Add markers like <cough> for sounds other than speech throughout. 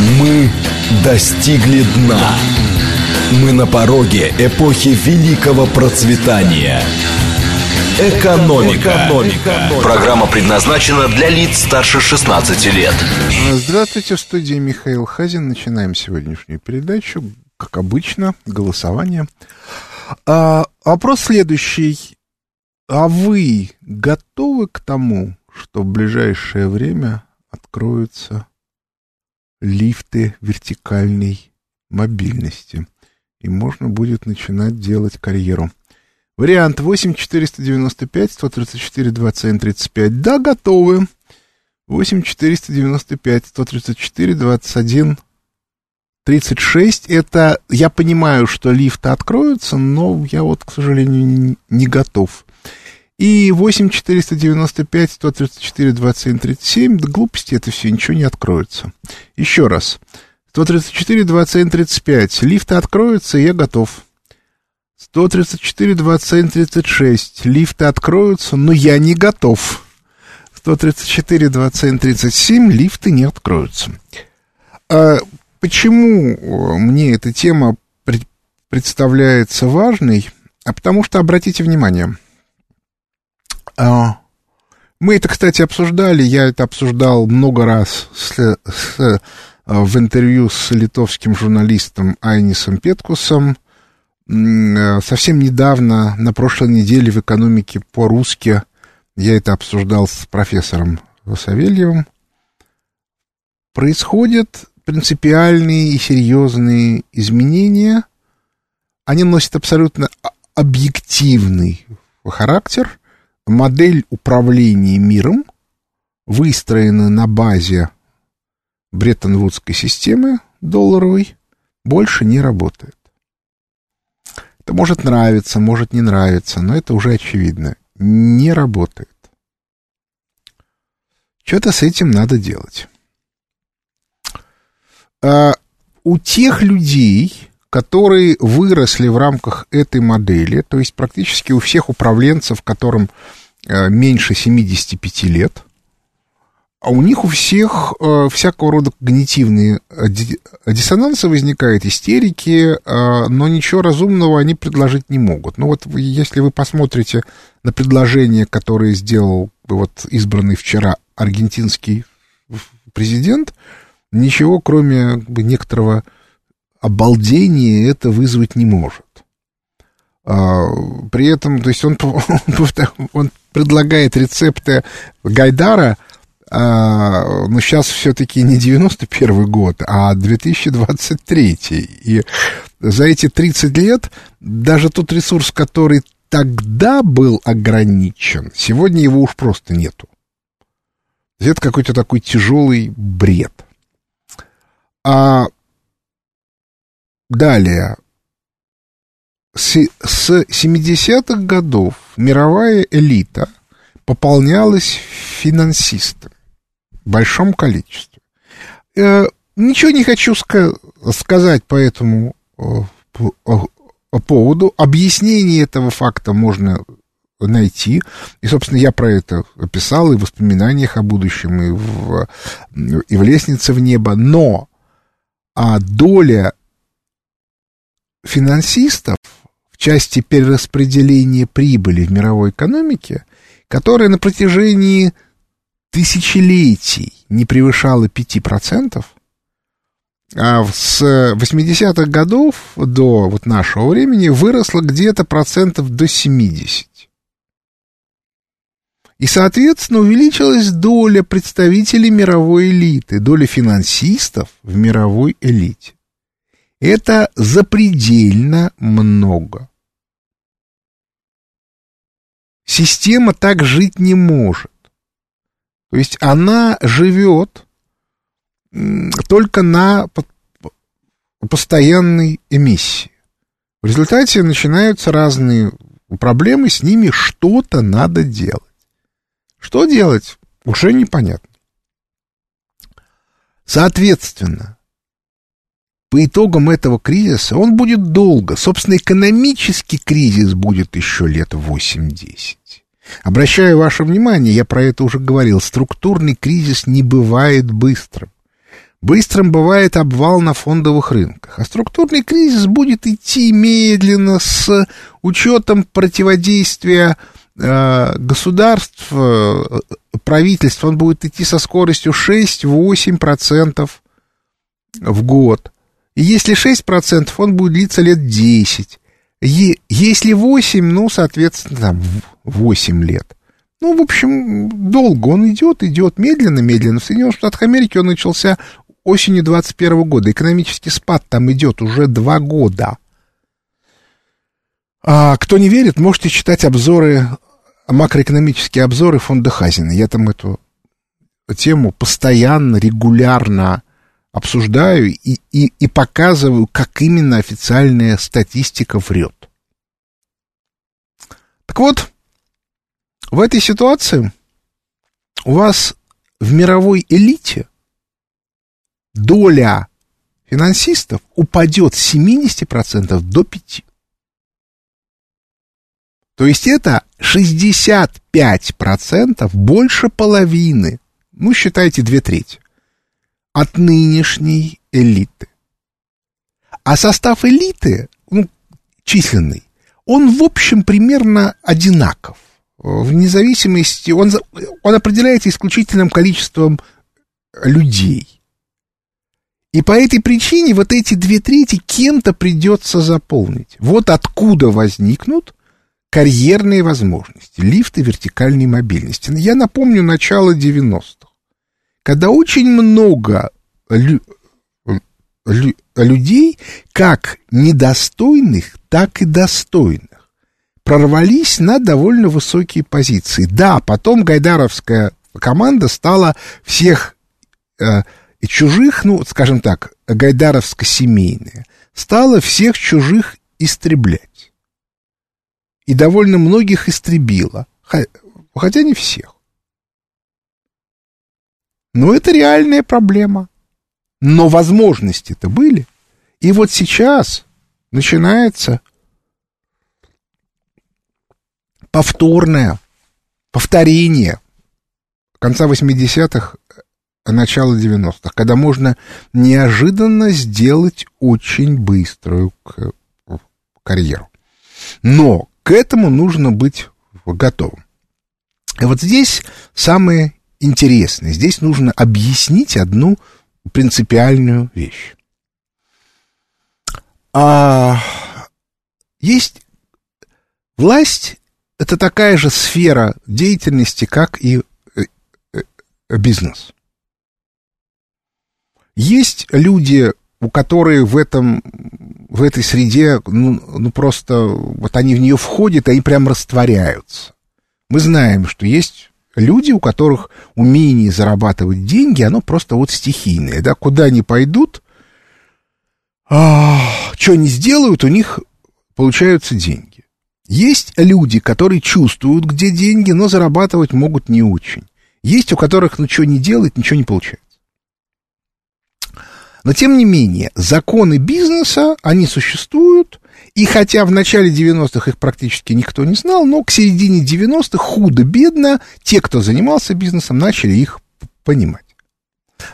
Мы достигли дна. Мы на пороге эпохи великого процветания. Экономика. Экономика. Программа предназначена для лиц старше 16 лет. Здравствуйте, в студии Михаил Хазин. Начинаем сегодняшнюю передачу. Как обычно, голосование. А, вопрос следующий. А вы готовы к тому, что в ближайшее время откроются лифты вертикальной мобильности, и можно будет начинать делать карьеру. Вариант 8 495 134 21 35. Да, готовы. 8 495 134 21 36. Это, я понимаю, что лифты откроются, но я вот, к сожалению, не готов. И 8 495 134 27 37. Да глупости это все, ничего не откроется. Еще раз. 134 27 35. Лифты откроются, я готов. 134 27 36. Лифты откроются, но я не готов. 134 27 37. Лифты не откроются. А почему мне эта тема представляется важной? А потому что, обратите внимание, мы это, кстати, обсуждали, я это обсуждал много раз с, с, а, в интервью с литовским журналистом Айнисом Петкусом. А, совсем недавно, на прошлой неделе в экономике по-русски, я это обсуждал с профессором Савельевым, происходят принципиальные и серьезные изменения. Они носят абсолютно объективный характер, модель управления миром выстроена на базе Бреттон-Вудской системы долларовой, больше не работает. Это может нравиться, может не нравиться, но это уже очевидно. Не работает. Что-то с этим надо делать. А у тех людей, которые выросли в рамках этой модели, то есть практически у всех управленцев, которым меньше 75 лет, а у них у всех э, всякого рода когнитивные диссонансы возникают, истерики, э, но ничего разумного они предложить не могут. Ну вот если вы посмотрите на предложение, которое сделал вот избранный вчера аргентинский президент, ничего кроме некоторого обалдение это вызвать не может. А, при этом, то есть он, <laughs> он предлагает рецепты Гайдара, а, но сейчас все-таки не 91 год, а 2023. И за эти 30 лет даже тот ресурс, который тогда был ограничен, сегодня его уж просто нету. Это какой-то такой тяжелый бред. А Далее. С, с 70-х годов мировая элита пополнялась финансистами в большом количестве. Э, ничего не хочу ска- сказать по этому э, по, по поводу. Объяснение этого факта можно найти. И, собственно, я про это писал и в воспоминаниях о будущем, и в, и в «Лестнице в небо». Но а доля финансистов части перераспределения прибыли в мировой экономике, которая на протяжении тысячелетий не превышала 5%, а с 80-х годов до вот нашего времени выросла где-то процентов до 70. И, соответственно, увеличилась доля представителей мировой элиты, доля финансистов в мировой элите. Это запредельно много. Система так жить не может. То есть она живет только на постоянной эмиссии. В результате начинаются разные проблемы, с ними что-то надо делать. Что делать, уже непонятно. Соответственно, по итогам этого кризиса он будет долго. Собственно, экономический кризис будет еще лет 8-10. Обращаю ваше внимание, я про это уже говорил, структурный кризис не бывает быстрым. Быстрым бывает обвал на фондовых рынках, а структурный кризис будет идти медленно с учетом противодействия э, государств, э, правительств. Он будет идти со скоростью 6-8% в год. И если 6%, он будет длиться лет 10. Е- если 8, ну, соответственно, там 8 лет. Ну, в общем, долго он идет, идет медленно, медленно. В Соединенных Штатах Америки он начался осенью 2021 года. Экономический спад там идет уже два года. А кто не верит, можете читать обзоры, макроэкономические обзоры фонда Хазина. Я там эту тему постоянно, регулярно обсуждаю и, и, и показываю, как именно официальная статистика врет. Так вот, в этой ситуации у вас в мировой элите доля финансистов упадет с 70% до 5%. То есть это 65% больше половины, ну, считайте, две трети, от нынешней элиты. А состав элиты, ну, численный, он, в общем, примерно одинаков. Вне зависимости, он, он определяется исключительным количеством людей – и по этой причине вот эти две трети кем-то придется заполнить. Вот откуда возникнут карьерные возможности, лифты вертикальной мобильности. Я напомню начало 90-х, когда очень много лю- лю- людей, как недостойных, так и достойных, прорвались на довольно высокие позиции. Да, потом гайдаровская команда стала всех э, чужих, ну, скажем так, гайдаровско-семейные, стала всех чужих истреблять. И довольно многих истребила, хотя не всех. Но это реальная проблема. Но возможности-то были. И вот сейчас начинается повторное повторение конца 80-х начала 90-х, когда можно неожиданно сделать очень быструю карьеру. Но к этому нужно быть готовым. И вот здесь самое интересное. Здесь нужно объяснить одну принципиальную вещь. А, есть власть, это такая же сфера деятельности, как и э, э, бизнес. Есть люди, у которых в этом в этой среде, ну, ну просто вот они в нее входят, они прям растворяются. Мы знаем, что есть люди, у которых умение зарабатывать деньги, оно просто вот стихийное, да, куда они пойдут, а, что они сделают, у них получаются деньги. Есть люди, которые чувствуют, где деньги, но зарабатывать могут не очень. Есть у которых, ну, что не делать, ничего не получается. Но, тем не менее, законы бизнеса, они существуют, и хотя в начале 90-х их практически никто не знал, но к середине 90-х худо-бедно те, кто занимался бизнесом, начали их понимать.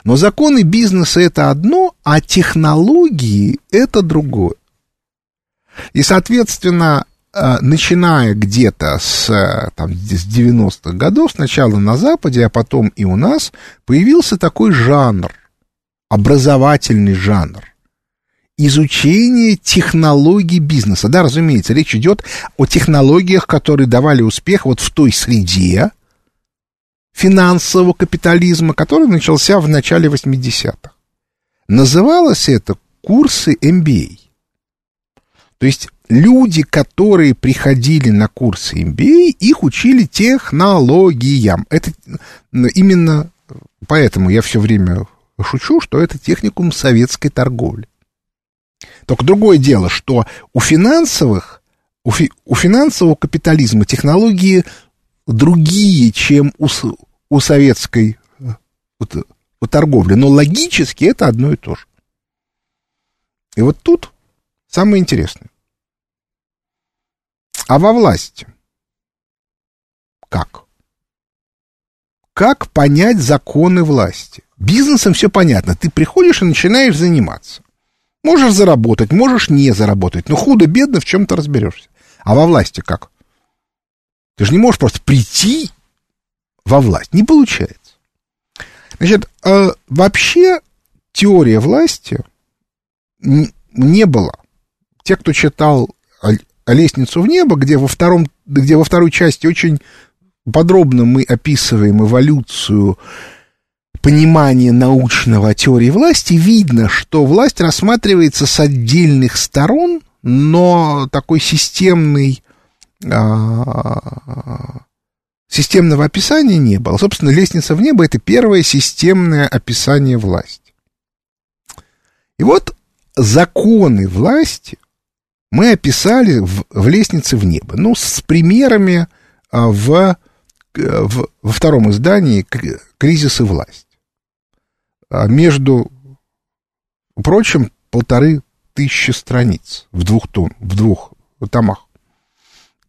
Но законы бизнеса это одно, а технологии это другое. И, соответственно, э, начиная где-то с, э, там, с 90-х годов, сначала на Западе, а потом и у нас, появился такой жанр – образовательный жанр. Изучение технологий бизнеса. Да, разумеется, речь идет о технологиях, которые давали успех вот в той среде финансового капитализма, который начался в начале 80-х. Называлось это курсы MBA. То есть люди, которые приходили на курсы MBA, их учили технологиям. Это именно поэтому я все время шучу, что это техникум советской торговли. Только другое дело, что у финансовых, у, фи, у финансового капитализма технологии другие, чем у, у советской вот, у торговли. Но логически это одно и то же. И вот тут самое интересное. А во власти? Как? Как понять законы власти? Бизнесом все понятно. Ты приходишь и начинаешь заниматься. Можешь заработать, можешь не заработать, но худо-бедно в чем-то разберешься. А во власти как? Ты же не можешь просто прийти во власть. Не получается. Значит, э, вообще теория власти не было. Те, кто читал «Лестницу в небо», где во, втором, где во второй части очень подробно мы описываем эволюцию понимания научного теории власти, видно, что власть рассматривается с отдельных сторон, но такой системный а, системного описания не было. Собственно, лестница в небо это первое системное описание власти. И вот законы власти мы описали в, в лестнице в небо. Ну, с примерами а, в, в, во втором издании «Кризис и власть». А между прочим, полторы тысячи страниц в двух, том, в двух томах.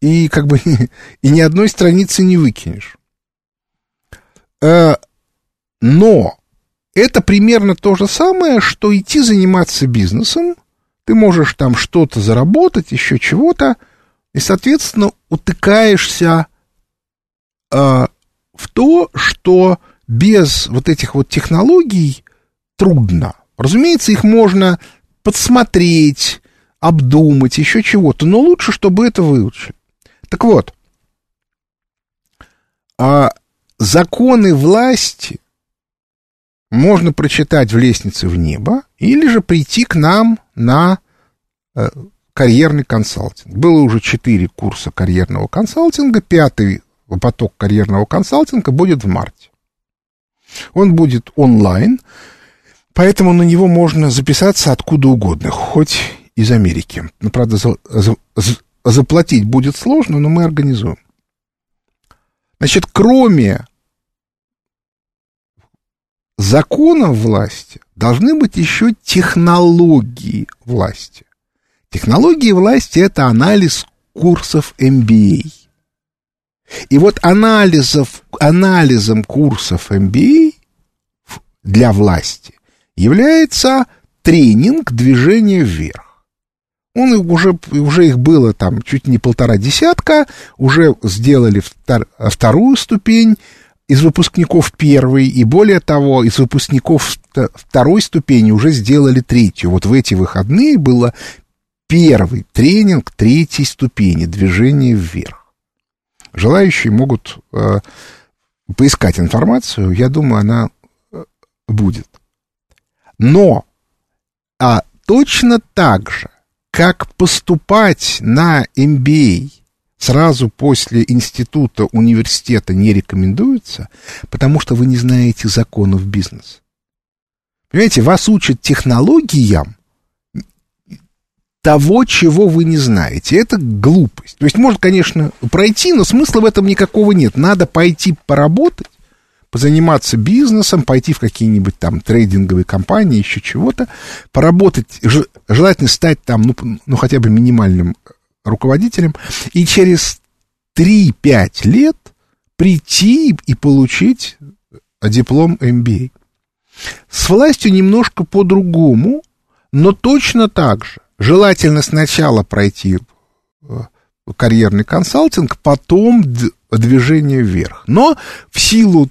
И как бы <laughs> и ни одной страницы не выкинешь. Э, но это примерно то же самое, что идти заниматься бизнесом. Ты можешь там что-то заработать, еще чего-то, и, соответственно, утыкаешься э, в то, что без вот этих вот технологий трудно. Разумеется, их можно подсмотреть, обдумать, еще чего-то, но лучше, чтобы это выучили. Так вот, а законы власти можно прочитать в лестнице в небо или же прийти к нам на э, карьерный консалтинг. Было уже четыре курса карьерного консалтинга, пятый поток карьерного консалтинга будет в марте. Он будет онлайн, поэтому на него можно записаться откуда угодно, хоть из Америки. Но, ну, правда, за, за, заплатить будет сложно, но мы организуем. Значит, кроме законов власти, должны быть еще технологии власти. Технологии власти – это анализ курсов MBA. И вот анализов, анализом курсов MBA для власти является тренинг движения вверх. Он уже, уже их было там чуть не полтора десятка, уже сделали втор, вторую ступень, из выпускников первой, и более того, из выпускников второй ступени уже сделали третью. Вот в эти выходные было первый тренинг третьей ступени, движение вверх. Желающие могут э, поискать информацию, я думаю, она э, будет. Но а точно так же, как поступать на MBA сразу после института, университета не рекомендуется, потому что вы не знаете законов бизнеса. Понимаете, вас учат технологиям того, чего вы не знаете. Это глупость. То есть, может, конечно, пройти, но смысла в этом никакого нет. Надо пойти поработать, позаниматься бизнесом, пойти в какие-нибудь там трейдинговые компании, еще чего-то, поработать, желательно стать там, ну, ну хотя бы минимальным руководителем, и через 3-5 лет прийти и получить диплом MBA. С властью немножко по-другому, но точно так же. Желательно сначала пройти э, карьерный консалтинг, потом движение вверх. Но в силу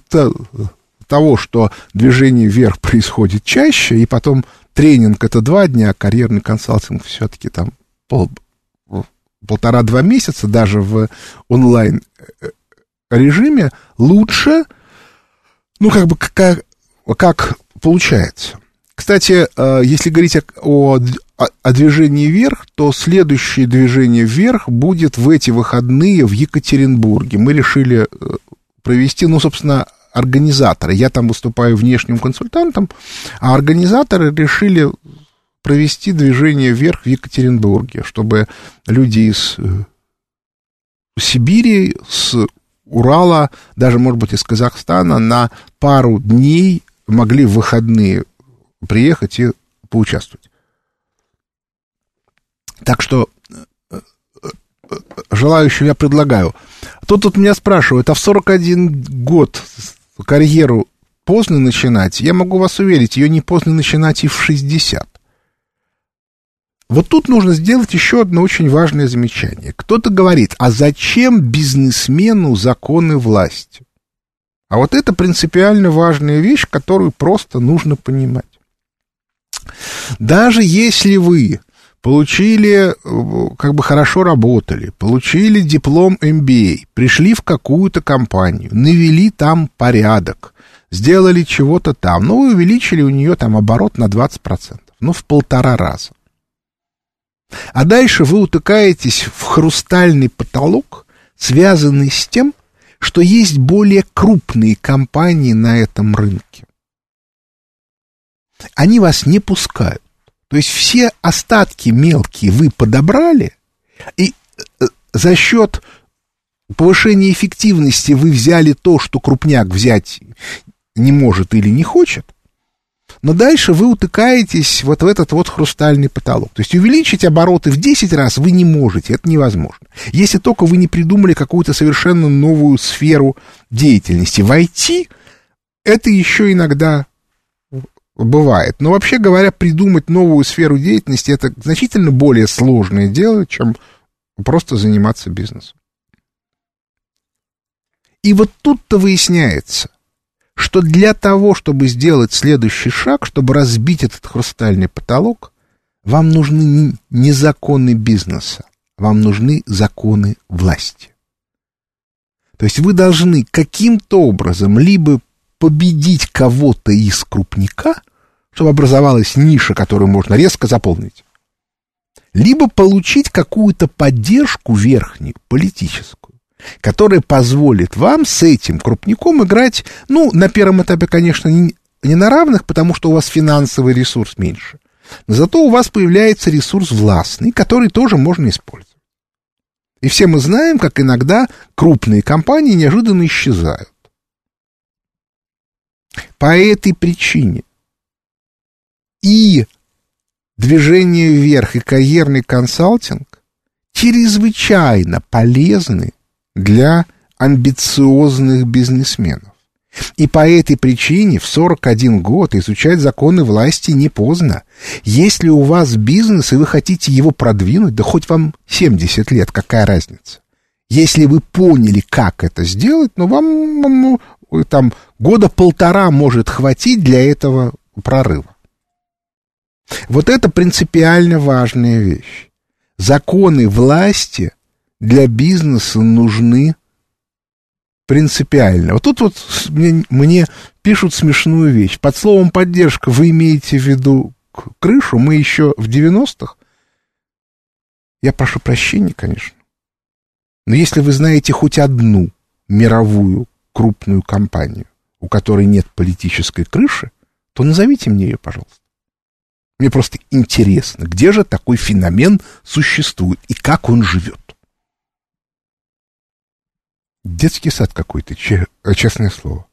того, что движение вверх происходит чаще, и потом тренинг это два дня, а карьерный консалтинг все-таки там пол, полтора-два месяца, даже в онлайн э, режиме, лучше, ну, как бы, как, как получается. Кстати, э, если говорить о, о, движении вверх, то следующее движение вверх будет в эти выходные в Екатеринбурге. Мы решили э, провести, ну, собственно, организаторы. Я там выступаю внешним консультантом, а организаторы решили провести движение вверх в Екатеринбурге, чтобы люди из э, Сибири, с Урала, даже, может быть, из Казахстана на пару дней могли в выходные приехать и поучаствовать. Так что э, э, желающим я предлагаю. Тут тут меня спрашивают, а в 41 год карьеру поздно начинать, я могу вас уверить, ее не поздно начинать и в 60. Вот тут нужно сделать еще одно очень важное замечание. Кто-то говорит, а зачем бизнесмену законы власти? А вот это принципиально важная вещь, которую просто нужно понимать. Даже если вы получили, как бы хорошо работали, получили диплом MBA, пришли в какую-то компанию, навели там порядок, сделали чего-то там, ну, вы увеличили у нее там оборот на 20%, ну, в полтора раза. А дальше вы утыкаетесь в хрустальный потолок, связанный с тем, что есть более крупные компании на этом рынке. Они вас не пускают. То есть все остатки мелкие вы подобрали, и э, за счет повышения эффективности вы взяли то, что крупняк взять не может или не хочет, но дальше вы утыкаетесь вот в этот вот хрустальный потолок. То есть увеличить обороты в 10 раз вы не можете, это невозможно. Если только вы не придумали какую-то совершенно новую сферу деятельности. Войти это еще иногда бывает. Но вообще говоря, придумать новую сферу деятельности это значительно более сложное дело, чем просто заниматься бизнесом. И вот тут-то выясняется, что для того, чтобы сделать следующий шаг, чтобы разбить этот хрустальный потолок, вам нужны не законы бизнеса, вам нужны законы власти. То есть вы должны каким-то образом либо победить кого-то из крупника, чтобы образовалась ниша, которую можно резко заполнить, либо получить какую-то поддержку верхнюю, политическую которая позволит вам с этим крупником играть, ну, на первом этапе, конечно, не, на равных, потому что у вас финансовый ресурс меньше. Но зато у вас появляется ресурс властный, который тоже можно использовать. И все мы знаем, как иногда крупные компании неожиданно исчезают. По этой причине и движение вверх, и карьерный консалтинг чрезвычайно полезны для амбициозных бизнесменов. И по этой причине в 41 год изучать законы власти не поздно. Если у вас бизнес, и вы хотите его продвинуть, да хоть вам 70 лет, какая разница? Если вы поняли, как это сделать, ну, вам ну, там года полтора может хватить для этого прорыва. Вот это принципиально важная вещь. Законы власти для бизнеса нужны принципиально. Вот тут вот мне, мне пишут смешную вещь. Под словом поддержка вы имеете в виду крышу? Мы еще в 90-х? Я прошу прощения, конечно. Но если вы знаете хоть одну мировую крупную компанию, у которой нет политической крыши, то назовите мне ее, пожалуйста. Мне просто интересно, где же такой феномен существует и как он живет. Детский сад какой-то, честное слово.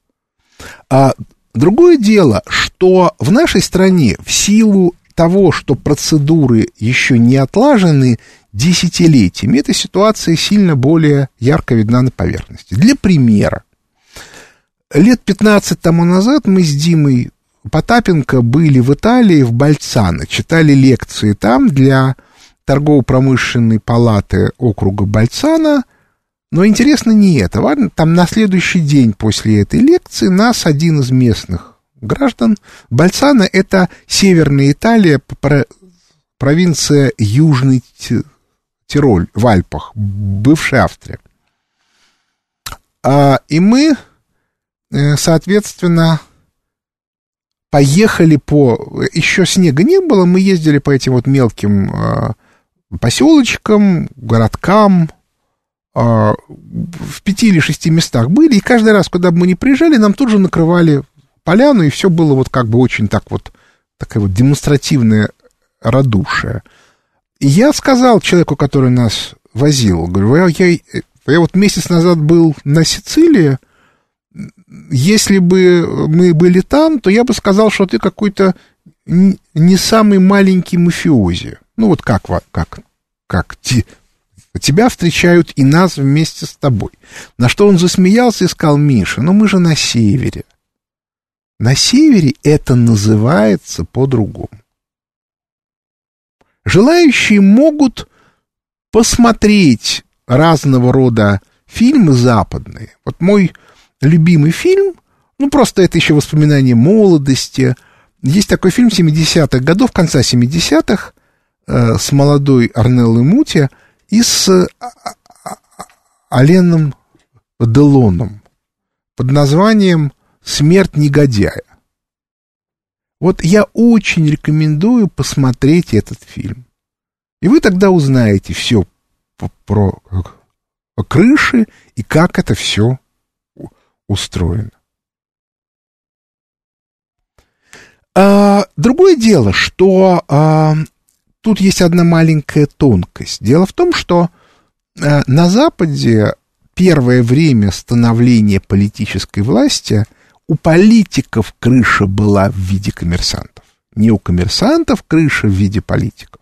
А другое дело, что в нашей стране в силу того, что процедуры еще не отлажены десятилетиями, эта ситуация сильно более ярко видна на поверхности. Для примера, лет 15 тому назад мы с Димой Потапенко были в Италии, в Бальцано, читали лекции там для торгово-промышленной палаты округа Бальцано – но интересно не это. Ладно, там на следующий день после этой лекции нас один из местных граждан, Бальцана, это северная Италия, провинция Южный Тироль в Альпах, бывшая Австрия. А, и мы, э, соответственно, поехали по... Еще снега не было, мы ездили по этим вот мелким э, поселочкам, городкам, а, в пяти или шести местах были, и каждый раз, куда бы мы ни приезжали, нам тут же накрывали поляну, и все было вот как бы очень так вот, такая вот демонстративная радушие. И я сказал человеку, который нас возил, говорю, я, я, я вот месяц назад был на Сицилии, если бы мы были там, то я бы сказал, что ты какой-то не самый маленький мафиози. Ну вот как, как, как Тебя встречают и нас вместе с тобой. На что он засмеялся и сказал, Миша, ну мы же на севере. На севере это называется по-другому. Желающие могут посмотреть разного рода фильмы западные. Вот мой любимый фильм, ну просто это еще воспоминание молодости. Есть такой фильм 70-х годов, конца 70-х, э, с молодой Арнеллой Мути и с э, Аленом Делоном под названием «Смерть негодяя». Вот я очень рекомендую посмотреть этот фильм. И вы тогда узнаете все про крыши и как это все устроено. А, другое дело, что а, тут есть одна маленькая тонкость. Дело в том, что а, на Западе первое время становления политической власти у политиков крыша была в виде коммерсантов. Не у коммерсантов крыша в виде политиков.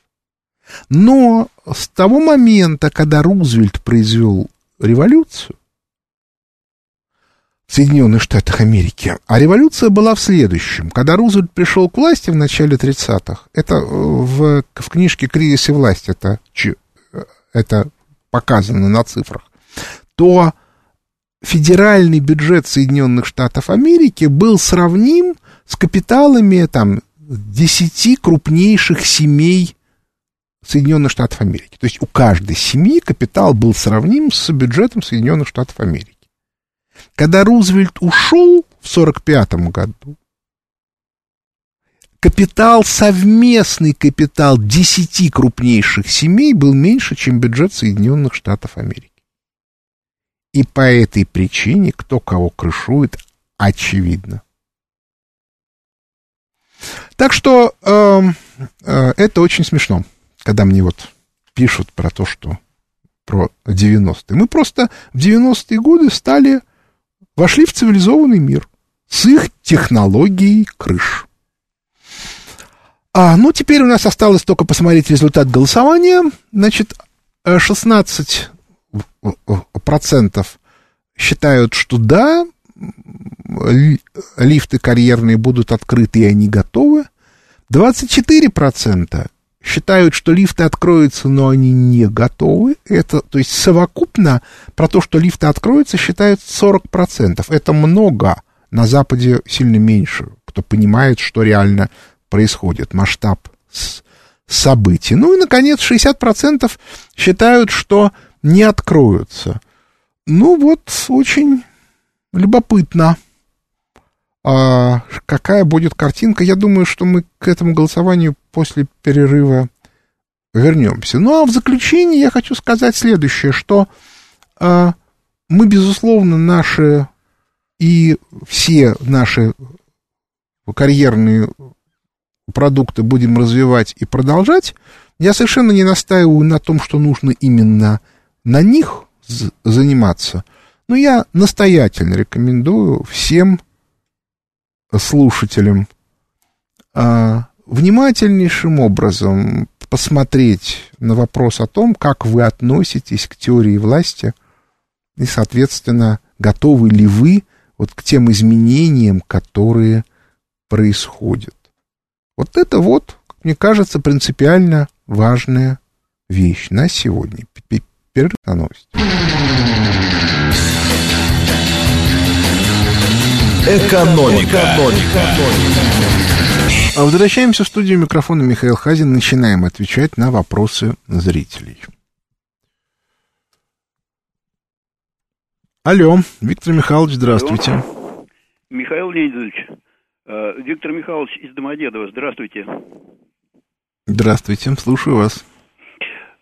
Но с того момента, когда Рузвельт произвел революцию Соединенных Штатах Америки, а революция была в следующем. Когда Рузвельт пришел к власти в начале 30-х, это в, в книжке «Кризис и власть» это, это показано на цифрах, то федеральный бюджет Соединенных Штатов Америки был сравним с капиталами там, 10 крупнейших семей Соединенных Штатов Америки. То есть у каждой семьи капитал был сравним с бюджетом Соединенных Штатов Америки. Когда Рузвельт ушел в 1945 году, капитал, совместный капитал 10 крупнейших семей был меньше, чем бюджет Соединенных Штатов Америки. И по этой причине кто кого крышует, очевидно. Так что э, э, это очень смешно когда мне вот пишут про то, что про 90-е. Мы просто в 90-е годы стали, вошли в цивилизованный мир с их технологией крыш. А, ну, теперь у нас осталось только посмотреть результат голосования. Значит, 16 процентов считают, что да, лифты карьерные будут открыты, и они готовы. 24 процента считают, что лифты откроются, но они не готовы. Это, то есть совокупно про то, что лифты откроются, считают 40%. Это много. На Западе сильно меньше, кто понимает, что реально происходит, масштаб событий. Ну и, наконец, 60% считают, что не откроются. Ну вот, очень любопытно а, какая будет картинка. Я думаю, что мы к этому голосованию после перерыва вернемся. Ну а в заключение я хочу сказать следующее, что а, мы, безусловно, наши и все наши карьерные продукты будем развивать и продолжать. Я совершенно не настаиваю на том, что нужно именно на них заниматься, но я настоятельно рекомендую всем слушателям а, внимательнейшим образом посмотреть на вопрос о том, как вы относитесь к теории власти и, соответственно, готовы ли вы вот к тем изменениям, которые происходят. Вот это вот, мне кажется, принципиально важная вещь на сегодня. Перерыв на новости. Экономика. Экономика. А возвращаемся в студию микрофона Михаил Хазин. Начинаем отвечать на вопросы зрителей. Алло, Виктор Михайлович, здравствуйте. Алло. Михаил Леонидович, э, Виктор Михайлович из Домодедова, здравствуйте. Здравствуйте, слушаю вас.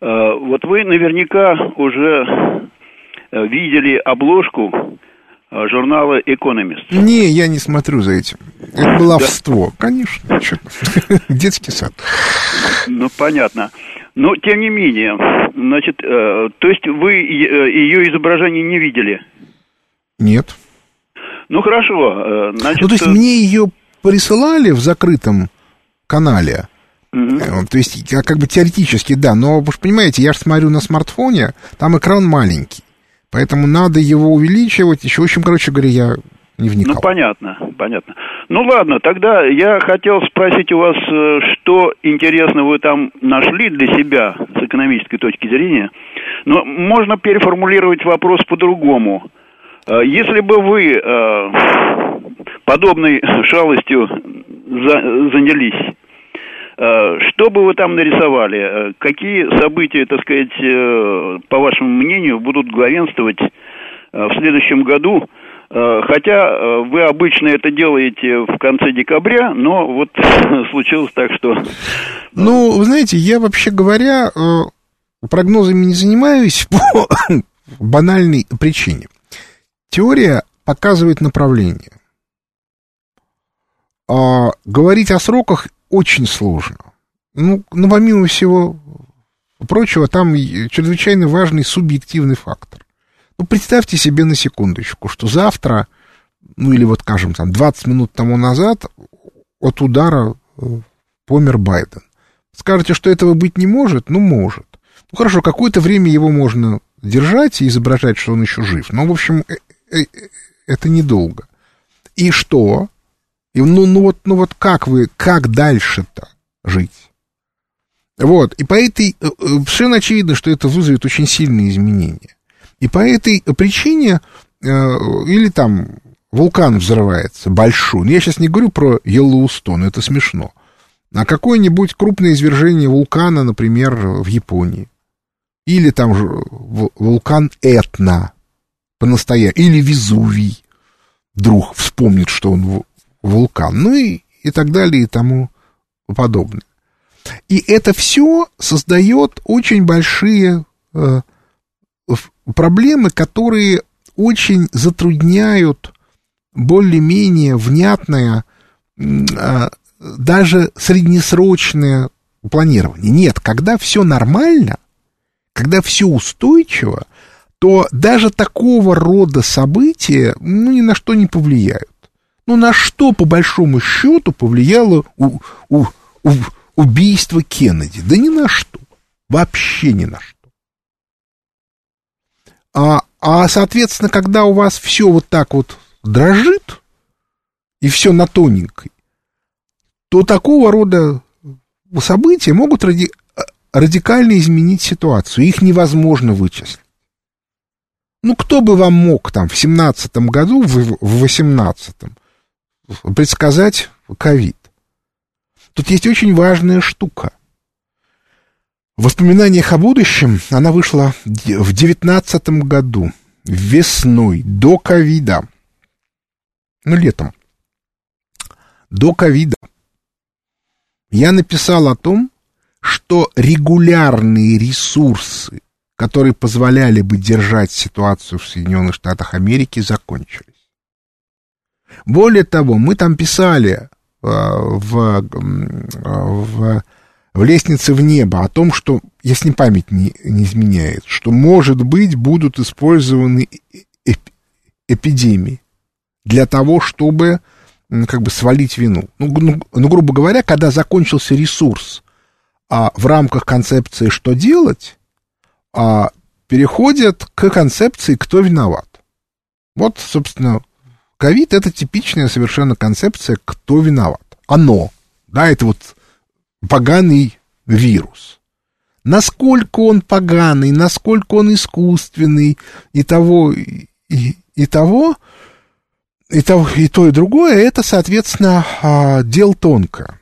Э, вот вы наверняка уже э, видели обложку журнала «Экономист». Не, я не смотрю за этим. Это баловство, да. конечно. <laughs> Детский сад. Ну, понятно. Но, тем не менее, значит, э, то есть вы э, ее изображение не видели? Нет. Ну, хорошо. Значит, ну, то есть мне ее присылали в закрытом канале. Угу. То есть, как бы теоретически, да, но вы же понимаете, я же смотрю на смартфоне, там экран маленький. Поэтому надо его увеличивать. Еще, в общем, короче говоря, я не вникал. Ну, понятно, понятно. Ну ладно, тогда я хотел спросить у вас, э, что интересно вы там нашли для себя с экономической точки зрения. Но можно переформулировать вопрос по-другому. Э, если бы вы э, подобной шалостью занялись, что бы вы там нарисовали? Какие события, так сказать, по вашему мнению, будут главенствовать в следующем году Э, хотя э, вы обычно это делаете в конце декабря, но вот <laughs> случилось так, что... Ну, вы знаете, я вообще говоря, э, прогнозами не занимаюсь <laughs> по банальной причине. Теория показывает направление. А говорить о сроках очень сложно. Ну, ну, помимо всего прочего, там чрезвычайно важный субъективный фактор. Ну, представьте себе на секундочку, что завтра, ну или вот, скажем, там 20 минут тому назад от удара э, помер Байден. Скажете, что этого быть не может? Ну, может. Ну, хорошо, какое-то время его можно держать и изображать, что он еще жив. Но, в общем, э, э, это недолго. И что? И, ну, ну, вот, ну вот как вы, как дальше-то жить? Вот, и по этой, совершенно очевидно, что это вызовет очень сильные изменения. И по этой причине, э, или там вулкан взрывается большой, ну, я сейчас не говорю про Йеллоустон, это смешно, а какое-нибудь крупное извержение вулкана, например, в Японии, или там вулкан Этна, по-настоящему, или Везувий, вдруг вспомнит, что он вулкан, ну и, и так далее и тому подобное. И это все создает очень большие э, проблемы, которые очень затрудняют более-менее внятное, а, даже среднесрочное планирование. Нет, когда все нормально, когда все устойчиво, то даже такого рода события ну, ни на что не повлияют. Ну, на что, по большому счету, повлияло у, у, у, убийство Кеннеди? Да ни на что. Вообще ни на что. А, а, соответственно, когда у вас все вот так вот дрожит, и все на тоненькой, то такого рода события могут ради, радикально изменить ситуацию. Их невозможно вычислить. Ну, кто бы вам мог там в семнадцатом году, в восемнадцатом предсказать ковид? Тут есть очень важная штука. В воспоминаниях о будущем она вышла в девятнадцатом году, весной, до ковида. Ну, летом. До ковида. Я написал о том, что регулярные ресурсы, которые позволяли бы держать ситуацию в Соединенных Штатах Америки, закончились. Более того, мы там писали э, в, в в лестнице в небо, о том, что, если память не, не изменяет, что, может быть, будут использованы эп эпидемии для того, чтобы как бы свалить вину. Ну, ну, ну, грубо говоря, когда закончился ресурс а, в рамках концепции «что делать», а, переходят к концепции «кто виноват». Вот, собственно, ковид — это типичная совершенно концепция «кто виноват». Оно, да, это вот поганый вирус. Насколько он поганый, насколько он искусственный, и того, и, и того, и, того, и то, и другое, это, соответственно, а, дело тонкое.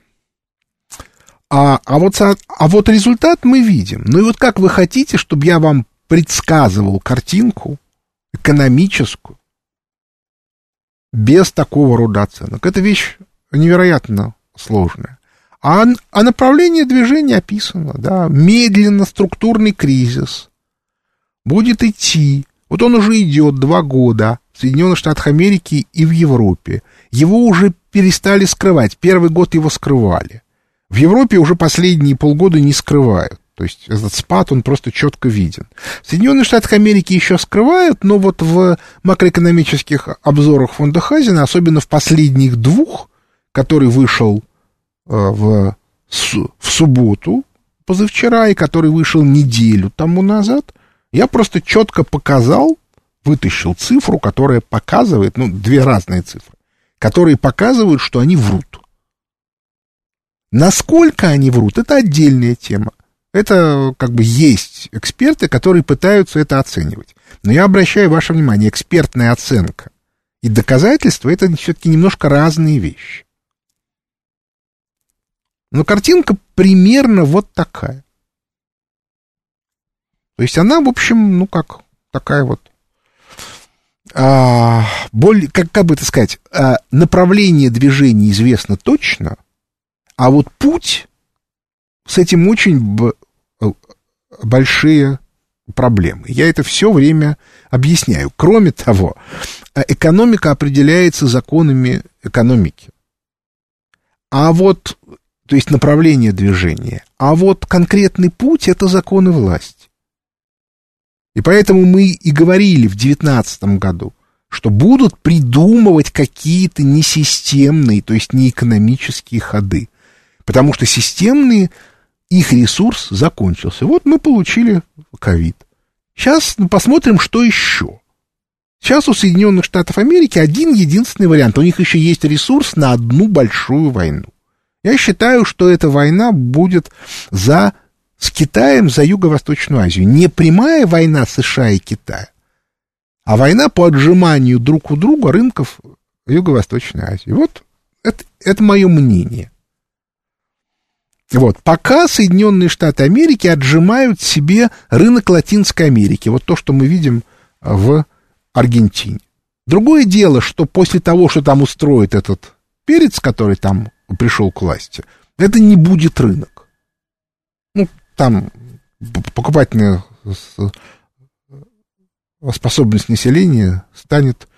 А, а, вот, а вот результат мы видим. Ну и вот как вы хотите, чтобы я вам предсказывал картинку экономическую без такого рода оценок? Это вещь невероятно сложная. А, а направление движения описано, да, медленно структурный кризис будет идти. Вот он уже идет два года в Соединенных Штатах Америки и в Европе. Его уже перестали скрывать. Первый год его скрывали. В Европе уже последние полгода не скрывают. То есть этот спад, он просто четко виден. В Соединенных Штатах Америки еще скрывают, но вот в макроэкономических обзорах фонда Хазина, особенно в последних двух, который вышел Э, в, в субботу, позавчера, и который вышел неделю тому назад, я просто четко показал, вытащил цифру, которая показывает, ну, две разные цифры, которые показывают, что они врут. Насколько они врут, это отдельная тема. Это как бы есть эксперты, которые пытаются это оценивать. Но я обращаю ваше внимание, экспертная оценка и доказательства это все-таки немножко разные вещи. Но картинка примерно вот такая. То есть она, в общем, ну как, такая вот а, более, как, как бы это сказать, а, направление движения известно точно, а вот путь с этим очень большие проблемы. Я это все время объясняю. Кроме того, а, экономика определяется законами экономики. А вот, то есть направление движения. А вот конкретный путь — это законы власти. И поэтому мы и говорили в 2019 году, что будут придумывать какие-то несистемные, то есть неэкономические ходы. Потому что системные, их ресурс закончился. Вот мы получили ковид. Сейчас посмотрим, что еще. Сейчас у Соединенных Штатов Америки один единственный вариант. У них еще есть ресурс на одну большую войну. Я считаю, что эта война будет за с Китаем за Юго-Восточную Азию. Не прямая война США и Китая, а война по отжиманию друг у друга рынков Юго-Восточной Азии. Вот это, это мое мнение. Вот, пока Соединенные Штаты Америки отжимают себе рынок Латинской Америки, вот то, что мы видим в Аргентине. Другое дело, что после того, что там устроит этот перец, который там пришел к власти, это не будет рынок там покупательная способность населения станет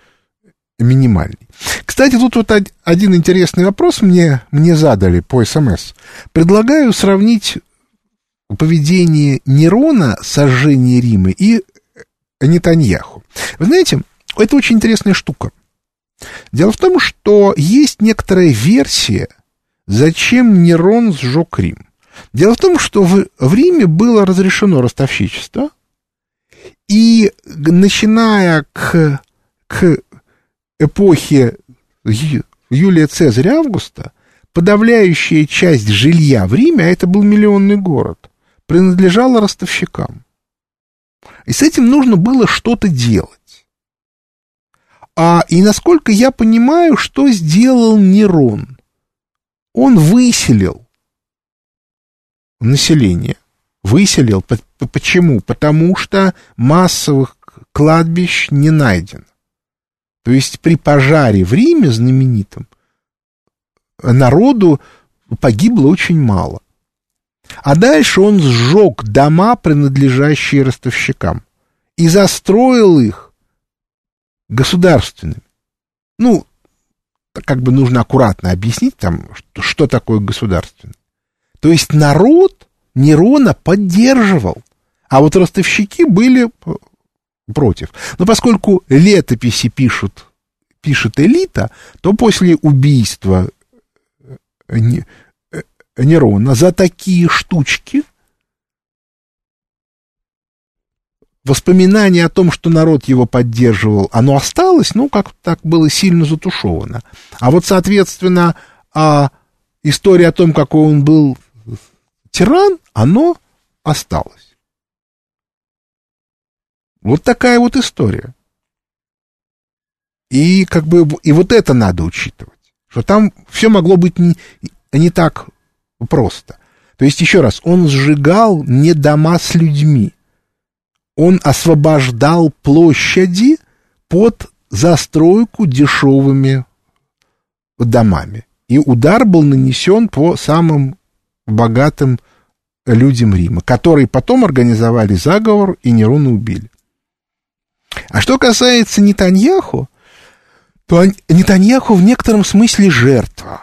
минимальной. Кстати, тут вот один интересный вопрос мне, мне задали по СМС. Предлагаю сравнить поведение Нерона, сожжение Рима, и Нетаньяху. Вы знаете, это очень интересная штука. Дело в том, что есть некоторая версия, зачем Нерон сжег Рим. Дело в том, что в, в Риме было разрешено ростовщичество, и начиная к, к эпохе Юлия Цезаря Августа, подавляющая часть жилья в Риме, а это был миллионный город, принадлежала ростовщикам. И с этим нужно было что-то делать. А, и насколько я понимаю, что сделал Нерон? Он выселил население выселил. Почему? Потому что массовых кладбищ не найдено. То есть при пожаре в Риме знаменитом народу погибло очень мало. А дальше он сжег дома, принадлежащие ростовщикам, и застроил их государственными. Ну, как бы нужно аккуратно объяснить там, что, что такое государственное. То есть народ Нерона поддерживал, а вот ростовщики были против. Но поскольку летописи пишут, пишет элита, то после убийства э, э, Нерона за такие штучки воспоминание о том, что народ его поддерживал, оно осталось, ну, как так было сильно затушевано. А вот, соответственно, а история о том, какой он был тиран, оно осталось. Вот такая вот история. И как бы и вот это надо учитывать, что там все могло быть не, не так просто. То есть, еще раз, он сжигал не дома с людьми. Он освобождал площади под застройку дешевыми домами. И удар был нанесен по самым богатым людям Рима, которые потом организовали заговор и Нерона убили. А что касается Нетаньяху, то Нетаньяху в некотором смысле жертва.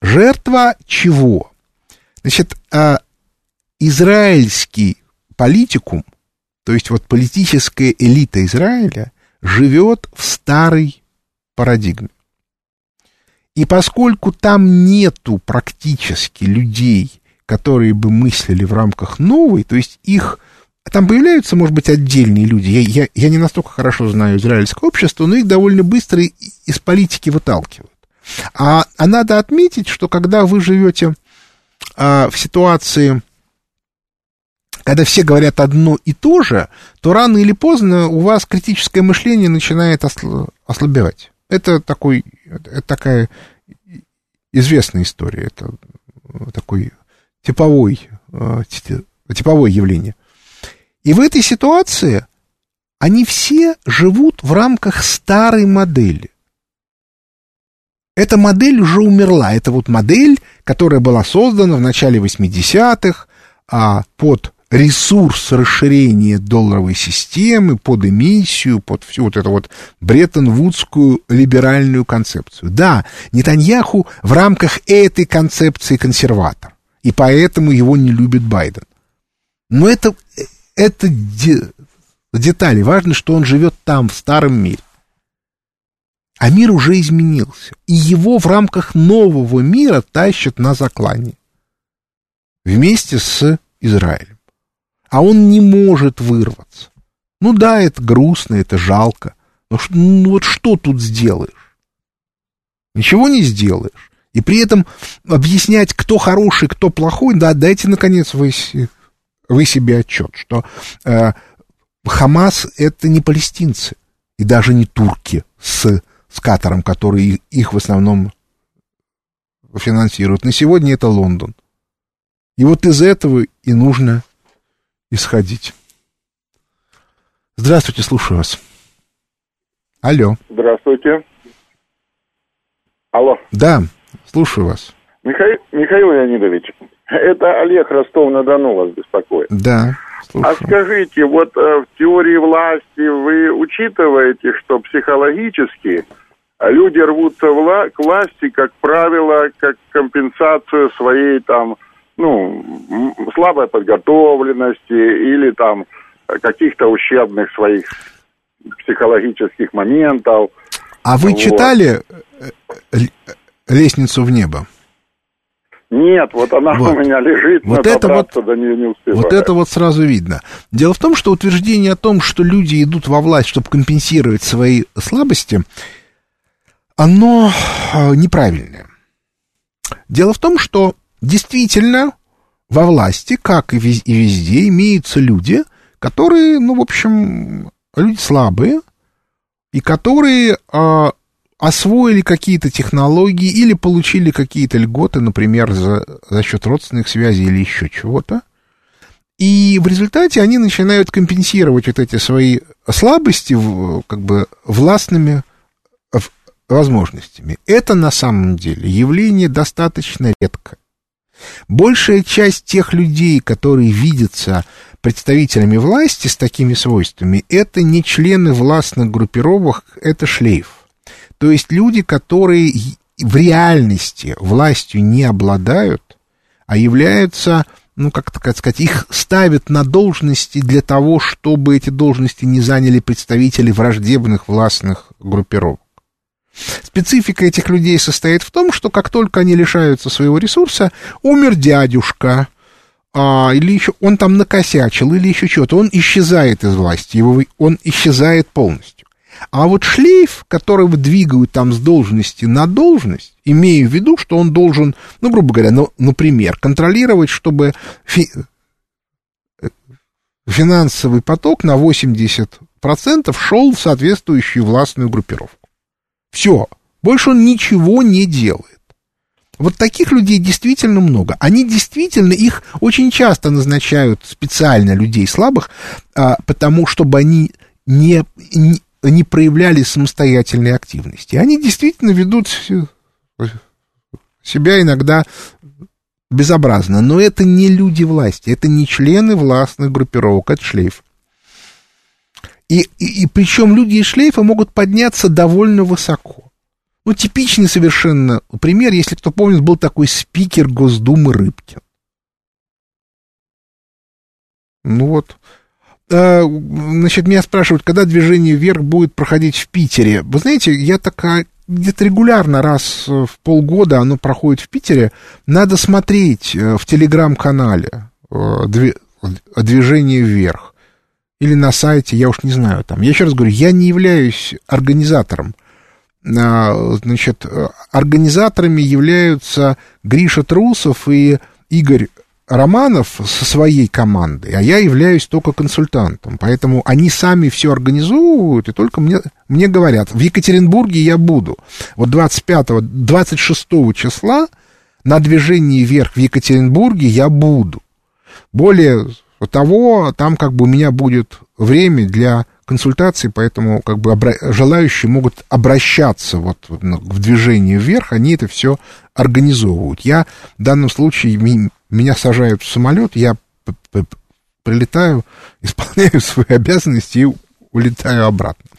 Жертва чего? Значит, а, израильский политикум, то есть вот политическая элита Израиля, живет в старой парадигме. И поскольку там нету практически людей, которые бы мыслили в рамках новой, то есть их... Там появляются, может быть, отдельные люди. Я, я, я не настолько хорошо знаю израильское общество, но их довольно быстро из политики выталкивают. А, а надо отметить, что когда вы живете а, в ситуации, когда все говорят одно и то же, то рано или поздно у вас критическое мышление начинает ослабевать. Это, такой, это такая известная история, это такой типовой, а, типовое явление. И в этой ситуации они все живут в рамках старой модели. Эта модель уже умерла. Это вот модель, которая была создана в начале 80-х а, под ресурс расширения долларовой системы, под эмиссию, под всю вот эту вот Бреттон-Вудскую либеральную концепцию. Да, Нетаньяху в рамках этой концепции консерватор, и поэтому его не любит Байден. Но это, это детали. Важно, что он живет там, в старом мире. А мир уже изменился. И его в рамках нового мира тащат на заклание. Вместе с Израилем. А он не может вырваться. Ну да, это грустно, это жалко. Но ну вот что тут сделаешь? Ничего не сделаешь. И при этом объяснять, кто хороший, кто плохой, да, дайте, наконец, вы, вы себе отчет, что э, Хамас это не палестинцы и даже не турки с с Катаром, который их в основном финансирует. На сегодня это Лондон. И вот из этого и нужно исходить. Здравствуйте, слушаю вас. Алло. Здравствуйте. Алло. Да, слушаю вас. Михаил, Михаил Леонидович, это Олег Ростов-на-Дону вас беспокоит. Да. Слушаю. А скажите, вот э, в теории власти вы учитываете, что психологически а люди рвутся вла- к власти, как правило, как компенсацию своей там, ну, слабой подготовленности или там каких-то ущербных своих психологических моментов. А вы вот. читали э, «Лестницу в небо»? Нет, вот она вот. у меня лежит, вот это вот, до нее не успеваю. Вот это вот сразу видно. Дело в том, что утверждение о том, что люди идут во власть, чтобы компенсировать свои слабости, оно а, неправильное. Дело в том, что действительно во власти, как и везде, имеются люди, которые, ну, в общем, люди слабые, и которые э, освоили какие-то технологии или получили какие-то льготы, например, за, за счет родственных связей или еще чего-то. И в результате они начинают компенсировать вот эти свои слабости как бы властными возможностями. Это на самом деле явление достаточно редко. Большая часть тех людей, которые видятся представителями власти с такими свойствами, это не члены властных группировок, это шлейф. То есть люди, которые в реальности властью не обладают, а являются, ну, как так сказать, их ставят на должности для того, чтобы эти должности не заняли представители враждебных властных группировок. Специфика этих людей состоит в том, что как только они лишаются своего ресурса, умер дядюшка, а, или еще он там накосячил, или еще что-то, он исчезает из власти, его, он исчезает полностью. А вот шлейф, которого двигают там с должности на должность, имея в виду, что он должен, ну, грубо говоря, ну, например, контролировать, чтобы фи финансовый поток на 80% шел в соответствующую властную группировку. Все. Больше он ничего не делает. Вот таких людей действительно много. Они действительно, их очень часто назначают специально людей слабых, а, потому чтобы они не, не, не проявляли самостоятельной активности. Они действительно ведут себя иногда безобразно, но это не люди власти, это не члены властных группировок, это шлейф. И, и, и причем люди из шлейфа могут подняться довольно высоко. Ну, типичный совершенно пример, если кто помнит, был такой спикер Госдумы Рыбкин. Ну вот. А, значит, меня спрашивают, когда движение вверх будет проходить в Питере. Вы знаете, я такая где-то регулярно, раз в полгода оно проходит в Питере. Надо смотреть э, в телеграм-канале э, движение вверх или на сайте, я уж не знаю там. Я еще раз говорю, я не являюсь организатором. а, значит, организаторами являются Гриша Трусов и Игорь Романов со своей командой, а я являюсь только консультантом. Поэтому они сами все организовывают и только мне, мне говорят, в Екатеринбурге я буду. Вот 25-26 числа на движении вверх в Екатеринбурге я буду. Более того, там как бы у меня будет время для консультаций, поэтому как бы обра- желающие могут обращаться вот в движение вверх, они это все организовывают. Я в данном случае, меня сажают в самолет, я прилетаю, <laughs> исполняю свои обязанности и улетаю обратно.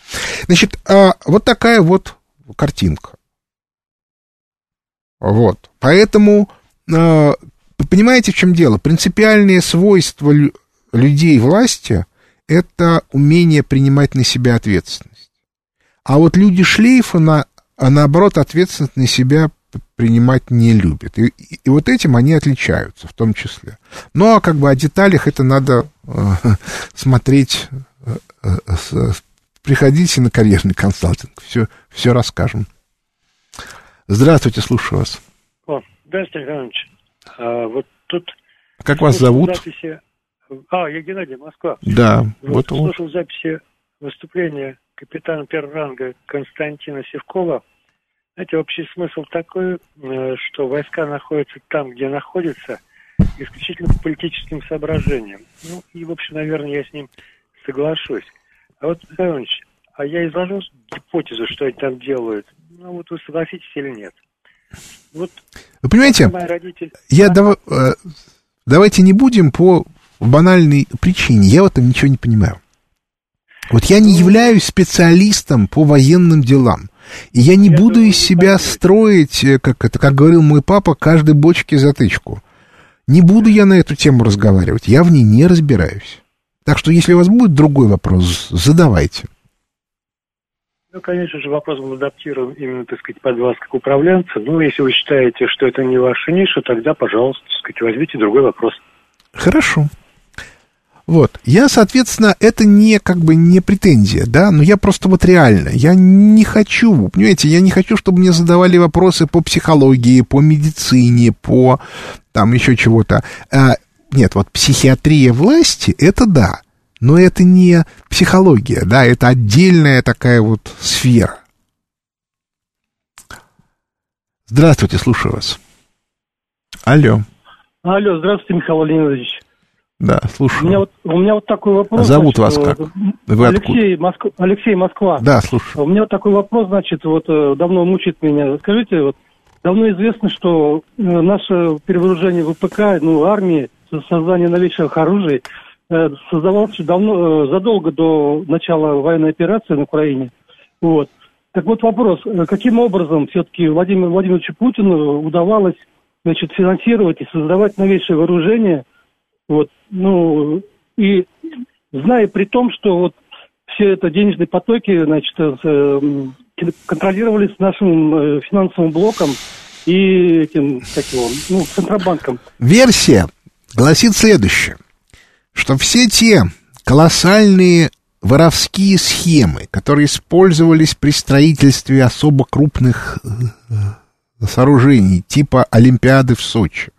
Значит, а, вот такая вот картинка. Вот. Поэтому, а, понимаете, в чем дело? Принципиальные свойства людей власти – это умение принимать на себя ответственность. А вот люди шлейфа, на, а наоборот, ответственность на себя принимать не любят. И, и, и вот этим они отличаются в том числе. Ну, а как бы о деталях это надо э, <laughs> смотреть, э, э, приходите на карьерный консалтинг, все, все расскажем. Здравствуйте, слушаю вас. О, здравствуйте, Иванович. А, вот тут... Как вас зовут? Записи... А, я Геннадий, Москва. Да, вот, вот слушал записи выступления капитана первого ранга Константина Севкова. Знаете, общий смысл такой, э, что войска находятся там, где находятся, исключительно по политическим соображениям. Ну, и, в общем, наверное, я с ним соглашусь. А вот, Иванович, а я изложил гипотезу, что они там делают. Ну, вот вы согласитесь или нет? Вот, вы понимаете, родитель... я а? дав... Э, давайте не будем по банальной причине. Я в этом ничего не понимаю. Вот я не ну, являюсь специалистом по военным делам. И я не я буду из себя строить, э, как это, как говорил мой папа, каждой бочке затычку. Не буду я на эту тему разговаривать. Я в ней не разбираюсь. Так что, если у вас будет другой вопрос, задавайте. Ну, конечно же, вопрос был адаптирован именно, так сказать, под вас как управленца. Ну, если вы считаете, что это не ваша ниша, тогда, пожалуйста, так сказать, возьмите другой вопрос. Хорошо. Вот. Я, соответственно, это не как бы не претензия, да, но я просто вот реально, я не хочу, понимаете, я не хочу, чтобы мне задавали вопросы по психологии, по медицине, по там еще чего-то. А, нет, вот психиатрия власти, это да, но это не психология, да, это отдельная такая вот сфера. Здравствуйте, слушаю вас. Алло. Алло, здравствуйте, Михаил Леонидович. Да, слушаю. У меня вот, у меня вот такой вопрос. А зовут значит, вас как? Вы Алексей, Моск... Алексей Москва. Да, слушаю. У меня вот такой вопрос, значит, вот э, давно мучает меня. Скажите, вот давно известно, что э, наше перевооружение ВПК, ну, армии, создание новейших оружий, Э, создавался давно, задолго до начала военной операции на Украине. Вот. Так вот вопрос, каким образом все-таки Владимиру Владимировичу Путину удавалось значит, финансировать и создавать новейшее вооружение, вот, ну, и зная при том, что вот все это денежные потоки, значит, контролировались нашим финансовым блоком и этим, как его, ну, Центробанком. Версия гласит следующее что все те колоссальные воровские схемы, которые использовались при строительстве особо крупных э, сооружений, типа Олимпиады в Сочи,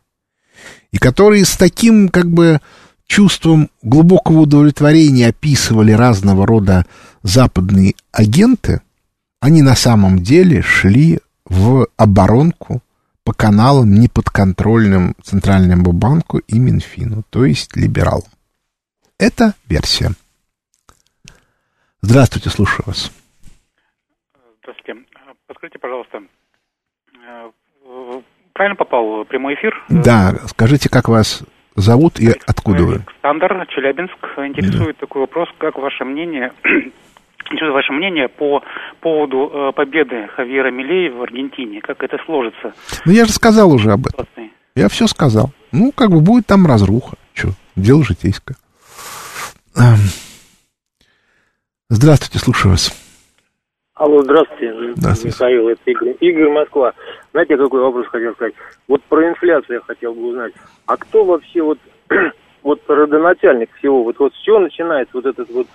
и которые с таким, как бы, чувством глубокого удовлетворения описывали разного рода западные агенты, они на самом деле шли в оборонку по каналам неподконтрольным Центральному банку и Минфину, то есть либералам. Это версия. Здравствуйте, слушаю вас. Здравствуйте. Подскажите, пожалуйста, э, правильно попал в прямой эфир? Да, скажите, как вас зовут и откуда вы? Александр, Челябинск. Интересует да. такой вопрос, как ваше мнение, <clears throat> ваше мнение по поводу э, победы Хавьера Милей в Аргентине? Как это сложится? Ну, я же сказал уже об этом. Я все сказал. Ну, как бы будет там разруха. Что, дело житейское. Здравствуйте, слушаю вас. Алло, здравствуйте. здравствуйте. Михаил, это Игорь. Игорь Москва. Знаете, какой вопрос хотел сказать? Вот про инфляцию я хотел бы узнать. А кто вообще вот, <clears throat> вот родоначальник всего? Вот, вот с чего начинается вот этот вот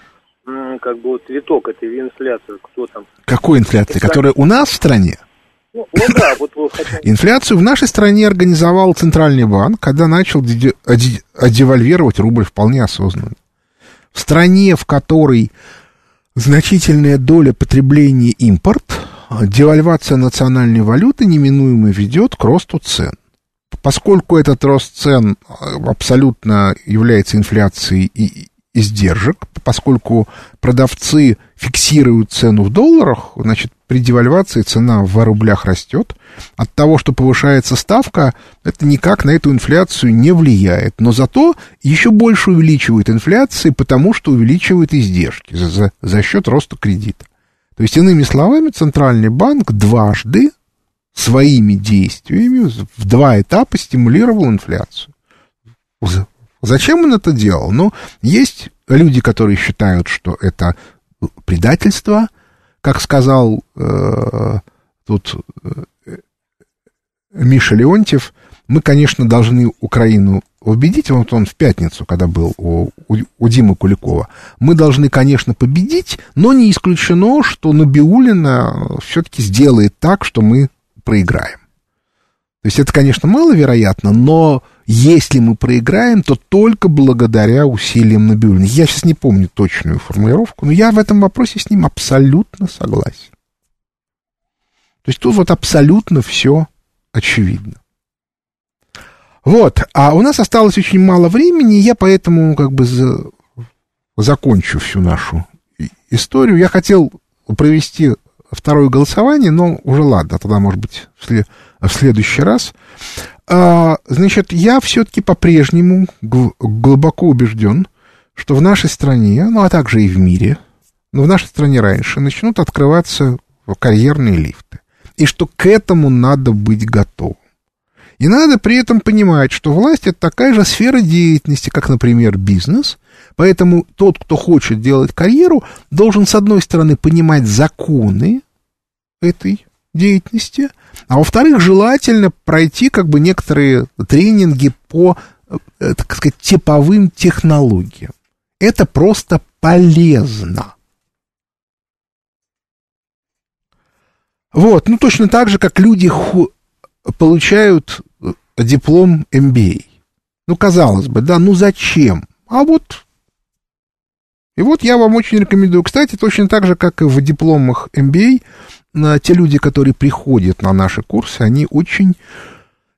как бы вот виток этой инфляции, кто там. Какой инфляции? Которая у нас в стране? Ну, ну да, вот. <laughs> Инфляцию в нашей стране организовал Центральный банк, когда начал девальвировать рубль вполне осознанно. В стране, в которой значительная доля потребления импорт, девальвация национальной валюты неминуемо ведет к росту цен. Поскольку этот рост цен абсолютно является инфляцией и издержек, поскольку продавцы фиксируют цену в долларах, значит, при девальвации цена в рублях растет. От того, что повышается ставка, это никак на эту инфляцию не влияет. Но зато еще больше увеличивает инфляции, потому что увеличивает издержки за, за, за счет роста кредита. То есть, иными словами, Центральный банк дважды своими действиями в два этапа стимулировал инфляцию. Зачем он это делал? Ну, есть люди, которые считают, что это предательство, как сказал э, тут э, Миша Леонтьев, мы, конечно, должны Украину убедить, вот он в пятницу, когда был у, у, у Димы Куликова, мы должны, конечно, победить, но не исключено, что Набиулина все-таки сделает так, что мы проиграем. То есть это, конечно, маловероятно, но если мы проиграем, то только благодаря усилиям Набиулина. Я сейчас не помню точную формулировку, но я в этом вопросе с ним абсолютно согласен. То есть тут вот абсолютно все очевидно. Вот, а у нас осталось очень мало времени, я поэтому как бы за... закончу всю нашу историю. Я хотел провести второе голосование, но уже ладно, тогда, может быть, в, след... в следующий раз. А, значит, я все-таки по-прежнему глубоко убежден, что в нашей стране, ну а также и в мире, но в нашей стране раньше начнут открываться карьерные лифты. И что к этому надо быть готовым. И надо при этом понимать, что власть это такая же сфера деятельности, как, например, бизнес. Поэтому тот, кто хочет делать карьеру, должен, с одной стороны, понимать законы этой деятельности, а во-вторых, желательно пройти как бы некоторые тренинги по, э, так сказать, типовым технологиям. Это просто полезно. Вот, ну точно так же, как люди ху- получают диплом MBA. Ну, казалось бы, да, ну зачем? А вот... И вот я вам очень рекомендую. Кстати, точно так же, как и в дипломах MBA, те люди, которые приходят на наши курсы, они очень...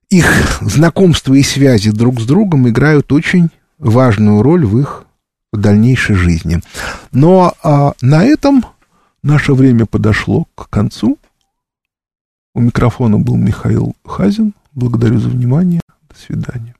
Их знакомства и связи друг с другом играют очень важную роль в их дальнейшей жизни. Но а, на этом наше время подошло к концу. У микрофона был Михаил Хазин. Благодарю за внимание. До свидания.